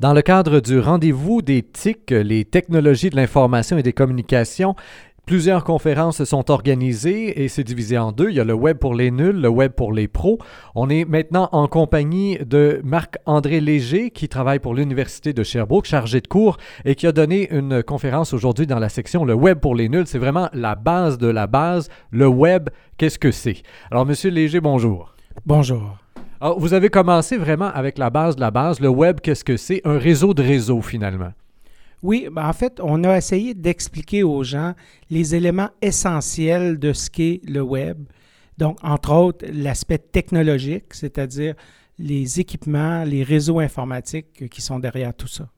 Dans le cadre du rendez-vous des TIC, les technologies de l'information et des communications, Plusieurs conférences sont organisées et c'est divisé en deux. Il y a le web pour les nuls, le web pour les pros. On est maintenant en compagnie de Marc-André Léger qui travaille pour l'Université de Sherbrooke, chargé de cours et qui a donné une conférence aujourd'hui dans la section Le web pour les nuls. C'est vraiment la base de la base. Le web, qu'est-ce que c'est? Alors, Monsieur Léger, bonjour. Bonjour. Alors, vous avez commencé vraiment avec la base de la base. Le web, qu'est-ce que c'est? Un réseau de réseaux, finalement. Oui, ben en fait, on a essayé d'expliquer aux gens les éléments essentiels de ce qu'est le web. Donc, entre autres, l'aspect technologique, c'est-à-dire les équipements, les réseaux informatiques qui sont derrière tout ça.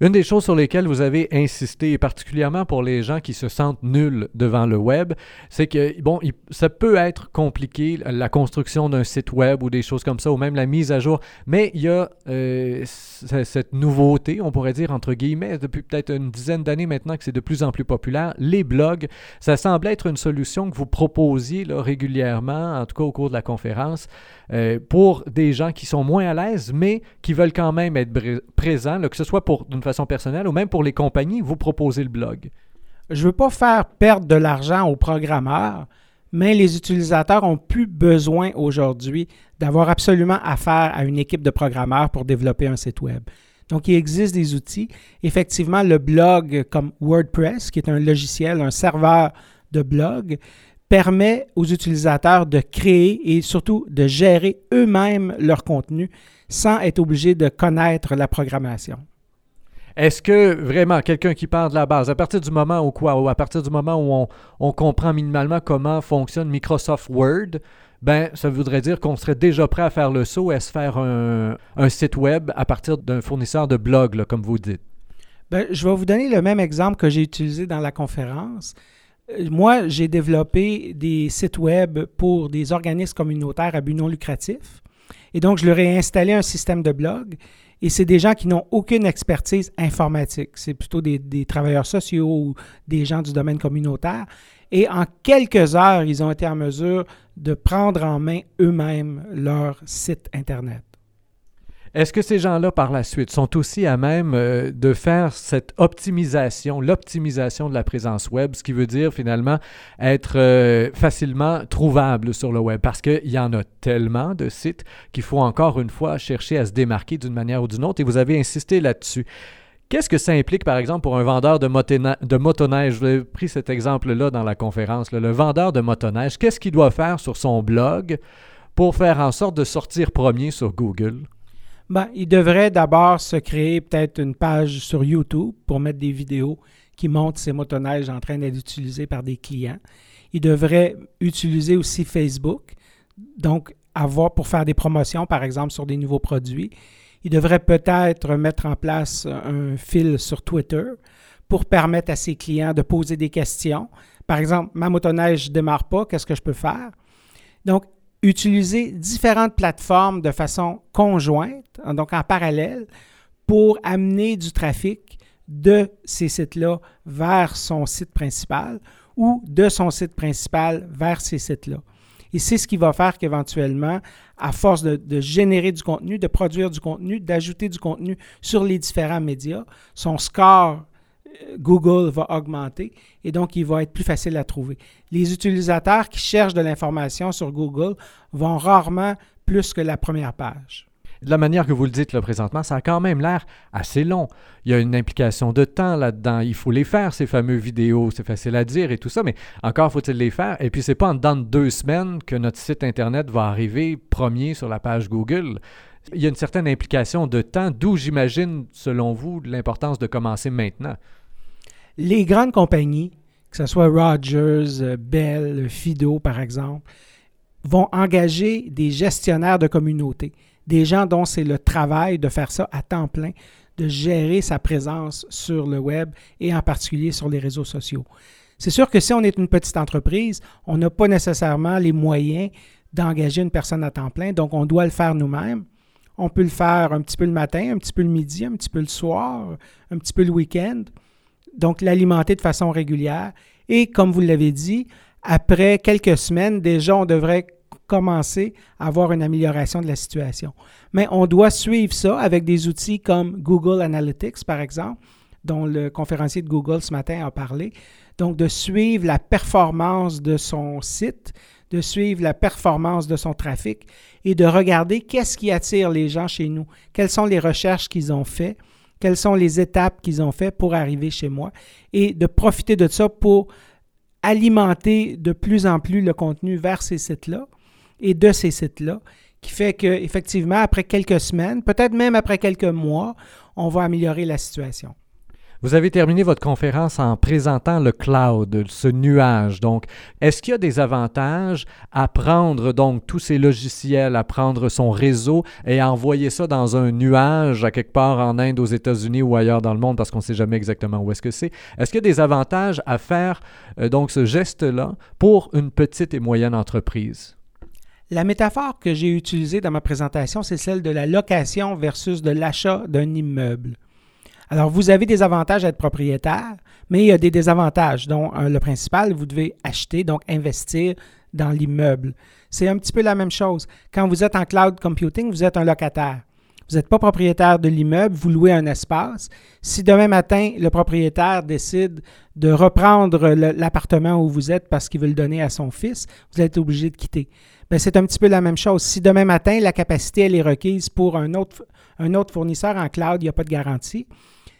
Une des choses sur lesquelles vous avez insisté, particulièrement pour les gens qui se sentent nuls devant le web, c'est que, bon, ça peut être compliqué, la construction d'un site web ou des choses comme ça, ou même la mise à jour, mais il y a euh, cette nouveauté, on pourrait dire, entre guillemets, depuis peut-être une dizaine d'années maintenant que c'est de plus en plus populaire, les blogs. Ça semble être une solution que vous proposiez là, régulièrement, en tout cas au cours de la conférence, euh, pour des gens qui sont moins à l'aise, mais qui veulent quand même être présents, que ce soit pour façon personnelle ou même pour les compagnies, vous proposez le blog? Je ne veux pas faire perdre de l'argent aux programmeurs, mais les utilisateurs ont plus besoin aujourd'hui d'avoir absolument affaire à une équipe de programmeurs pour développer un site web. Donc, il existe des outils. Effectivement, le blog comme WordPress, qui est un logiciel, un serveur de blog, permet aux utilisateurs de créer et surtout de gérer eux-mêmes leur contenu sans être obligés de connaître la programmation. Est-ce que vraiment quelqu'un qui part de la base, à partir du moment où quoi, ou à partir du moment où on, comprend minimalement comment fonctionne Microsoft Word, ben, ça voudrait dire qu'on serait déjà prêt à faire le saut et à se faire un, site web à partir d'un fournisseur de blog, comme vous dites. Ben, je vais vous donner le même exemple que j'ai utilisé dans la conférence. Euh, moi, j'ai développé des sites web pour des organismes communautaires à but non lucratif. Et donc, je leur ai installé un système de blog. Et c'est des gens qui n'ont aucune expertise informatique. C'est plutôt des, travailleurs sociaux ou des gens du domaine communautaire. Et en quelques heures, ils ont été en mesure de prendre en main eux-mêmes leur site Internet. Est-ce que ces gens-là, par la suite, sont aussi à même euh, de faire cette optimisation, l'optimisation de la présence web, ce qui veut dire finalement être euh, facilement trouvable sur le web? Parce qu'il y en a tellement de sites qu'il faut encore une fois chercher à se démarquer d'une manière ou d'une autre, et vous avez insisté là-dessus. Qu'est-ce que ça implique, par exemple, pour un vendeur de, de motoneige? Avez pris cet exemple-là dans la conférence. Le vendeur de motoneige, qu'est-ce qu'il doit faire sur son blog pour faire en sorte de sortir premier sur Google? Ben, il devrait d'abord se créer peut-être une page sur YouTube pour mettre des vidéos qui montrent ces motoneiges en train d'être utilisés par des clients. Il devrait utiliser aussi Facebook, donc avoir pour faire des promotions, par exemple, sur des nouveaux produits. Il devrait peut-être mettre en place un fil sur Twitter pour permettre à ses clients de poser des questions. Par exemple, ma motoneige ne démarre pas, qu'est-ce que je peux faire? Donc, utiliser différentes plateformes de façon conjointe, donc en parallèle, pour amener du trafic de ces sites-là vers son site principal ou de son site principal vers ces sites-là. Et c'est ce qui va faire qu'éventuellement, à force de, de, générer du contenu, de produire du contenu, d'ajouter du contenu sur les différents médias, son score Google va augmenter et donc il va être plus facile à trouver. Les utilisateurs qui cherchent de l'information sur Google vont rarement plus que la première page. De la manière que vous le dites présentement, ça a quand même l'air assez long. Il y a une implication de temps là-dedans. Il faut les faire, ces fameux vidéos. C'est facile à dire et tout ça, mais encore faut-il les faire. Et puis, c'est pas en dedans de deux semaines que notre site Internet va arriver premier sur la page Google. Il y a une certaine implication de temps, d'où j'imagine, selon vous, l'importance de commencer maintenant les grandes compagnies, que ce soit Rogers, euh, Bell, Fido par exemple, vont engager des gestionnaires de communauté, des gens dont c'est le travail de faire ça à temps plein, de gérer sa présence sur le web et en particulier sur les réseaux sociaux. C'est sûr que si on est une petite entreprise, on n'a pas nécessairement les moyens d'engager une personne à temps plein, donc on doit le faire nous-mêmes. On peut le faire un petit peu le matin, un petit peu le midi, un petit peu le soir, un petit peu le week-end donc l'alimenter de façon régulière. Et comme vous l'avez dit, après quelques semaines, déjà, on devrait commencer à avoir une amélioration de la situation. Mais on doit suivre ça avec des outils comme Google Analytics, par exemple, dont le conférencier de Google ce matin a parlé. Donc, de suivre la performance de son site, de suivre la performance de son trafic et de regarder qu'est-ce qui attire les gens chez nous, quelles sont les recherches qu'ils ont faites, quelles sont les étapes qu'ils ont faites pour arriver chez moi et de profiter de ça pour alimenter de plus en plus le contenu vers ces sites-là et de ces sites-là, qui fait qu'effectivement, après quelques semaines, peut-être même après quelques mois, on va améliorer la situation. Vous avez terminé votre conférence en présentant le cloud, ce nuage. Donc, est-ce qu'il y a des avantages à prendre donc tous ces logiciels, à prendre son réseau et à envoyer ça dans un nuage à quelque part en Inde, aux États-Unis ou ailleurs dans le monde parce qu'on ne sait jamais exactement où est-ce que c'est? Est-ce qu'il y a des avantages à faire euh, donc ce geste-là pour une petite et moyenne entreprise? La métaphore que j'ai utilisée dans ma présentation, c'est celle de la location versus de l'achat d'un immeuble. Alors, vous avez des avantages à être propriétaire, mais il y a des désavantages, dont le principal, vous devez acheter, donc investir dans l'immeuble. C'est un petit peu la même chose. Quand vous êtes en cloud computing, vous êtes un locataire. Vous n'êtes pas propriétaire de l'immeuble, vous louez un espace. Si demain matin, le propriétaire décide de reprendre l'appartement où vous êtes parce qu'il veut le donner à son fils, vous êtes obligé de quitter. Ben, c'est un petit peu la même chose. Si demain matin, la capacité elle est requise pour un autre, un autre fournisseur en cloud, il n'y a pas de garantie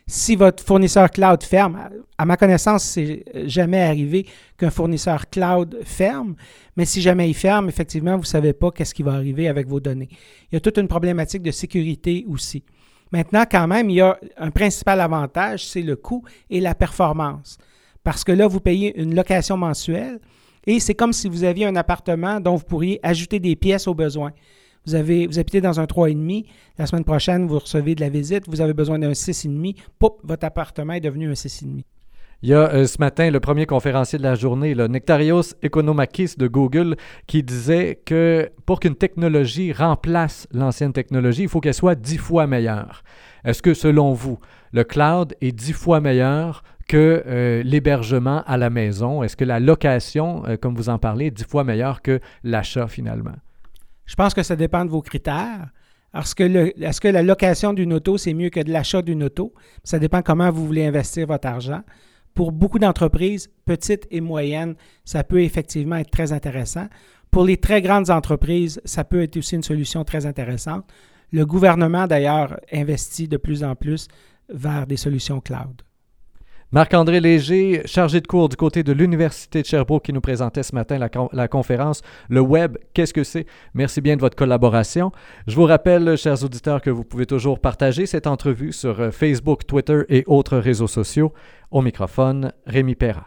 si votre fournisseur cloud ferme, à ma connaissance, c'est jamais arrivé qu'un fournisseur cloud ferme, mais si jamais il ferme, effectivement, vous ne savez pas qu'est-ce qui va arriver avec vos données. Il y a toute une problématique de sécurité aussi. Maintenant, quand même, il y a un principal avantage, c'est le coût et la performance. Parce que là, vous payez une location mensuelle et c'est comme si vous aviez un appartement dont vous pourriez ajouter des pièces au besoin. Vous, avez, vous habitez dans un 3,5. La semaine prochaine, vous recevez de la visite. Vous avez besoin d'un 6,5. Poup, votre appartement est devenu un 6,5. Il y a euh, ce matin le premier conférencier de la journée, le Nectarios Economakis de Google, qui disait que pour qu'une technologie remplace l'ancienne technologie, il faut qu'elle soit dix fois meilleure. Est-ce que selon vous, le cloud est dix fois meilleur que euh, l'hébergement à la maison? Est-ce que la location, euh, comme vous en parlez, est dix fois meilleure que l'achat finalement? Je pense que ça dépend de vos critères. Est-ce que, la location d'une auto, c'est mieux que de l'achat d'une auto? Ça dépend comment vous voulez investir votre argent. Pour beaucoup d'entreprises, petites et moyennes, ça peut effectivement être très intéressant. Pour les très grandes entreprises, ça peut être aussi une solution très intéressante. Le gouvernement, d'ailleurs, investit de plus en plus vers des solutions cloud. Marc-André Léger, chargé de cours du côté de l'Université de Sherbrooke, qui nous présentait ce matin la, conférence Le Web, qu'est-ce que c'est? Merci bien de votre collaboration. Je vous rappelle, chers auditeurs, que vous pouvez toujours partager cette entrevue sur euh, Facebook, Twitter et autres réseaux sociaux. Au microphone, Rémi Perra.